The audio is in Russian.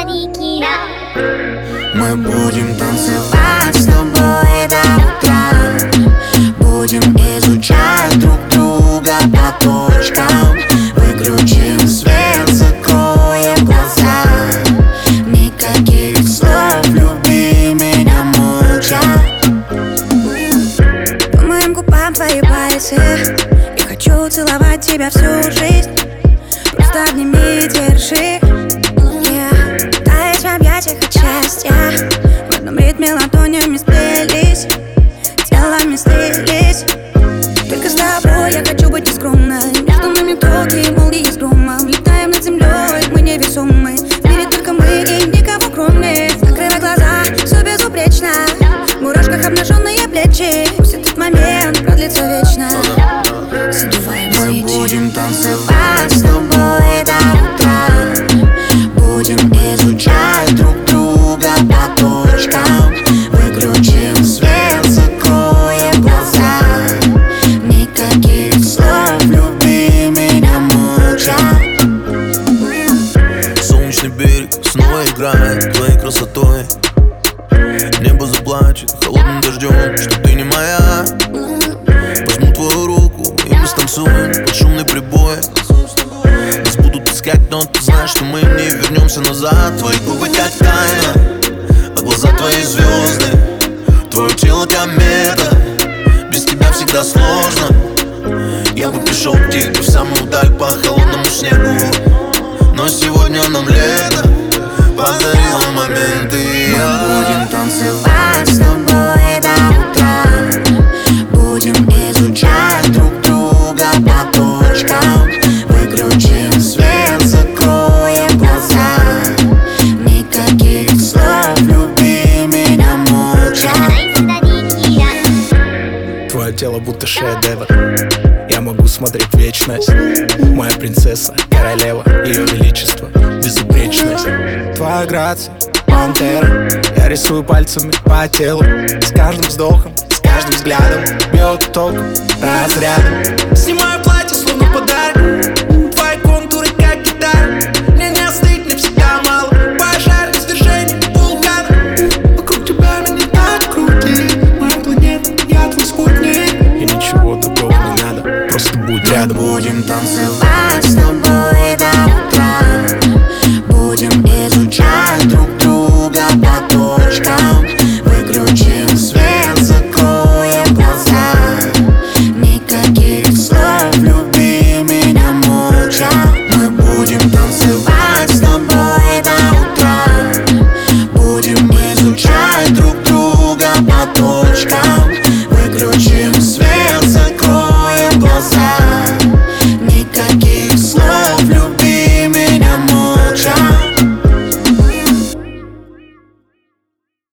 старики Мы будем танцевать с тобой до утра. Будем изучать друг друга по точкам. Выключим свет, закроем глаза. Никаких слов, люби меня молча По моим губам твои пальцы. Я хочу целовать тебя всю жизнь продлится вечно. Задуваем Мы будем танцевать с тобой до утра. Будем изучать друг друга по точкам. Выключим свет, закроем глаза. Никаких слов, люби меня молча Солнечный берег снова играет твоей красотой. Небо заплачет холодным дождем, что ты не моя станцуем под шумный прибой. Нас будут искать, но ты знаешь, что мы не вернемся назад. Твои губы как тайна, а глаза твои звезды Твое тело комета, без тебя всегда сложно. Я бы пришел к тебе в самую даль по холодному снегу тело будто шедевр Я могу смотреть вечность. Моя принцесса, королева, ее величество Безупречность. Твоя грация, пантера. Я рисую пальцами по телу С каждым вздохом, с каждым взглядом. Бьет током, разрядом. Снимаю платье, танцевать с тобой до утра Будем изучать друг друга до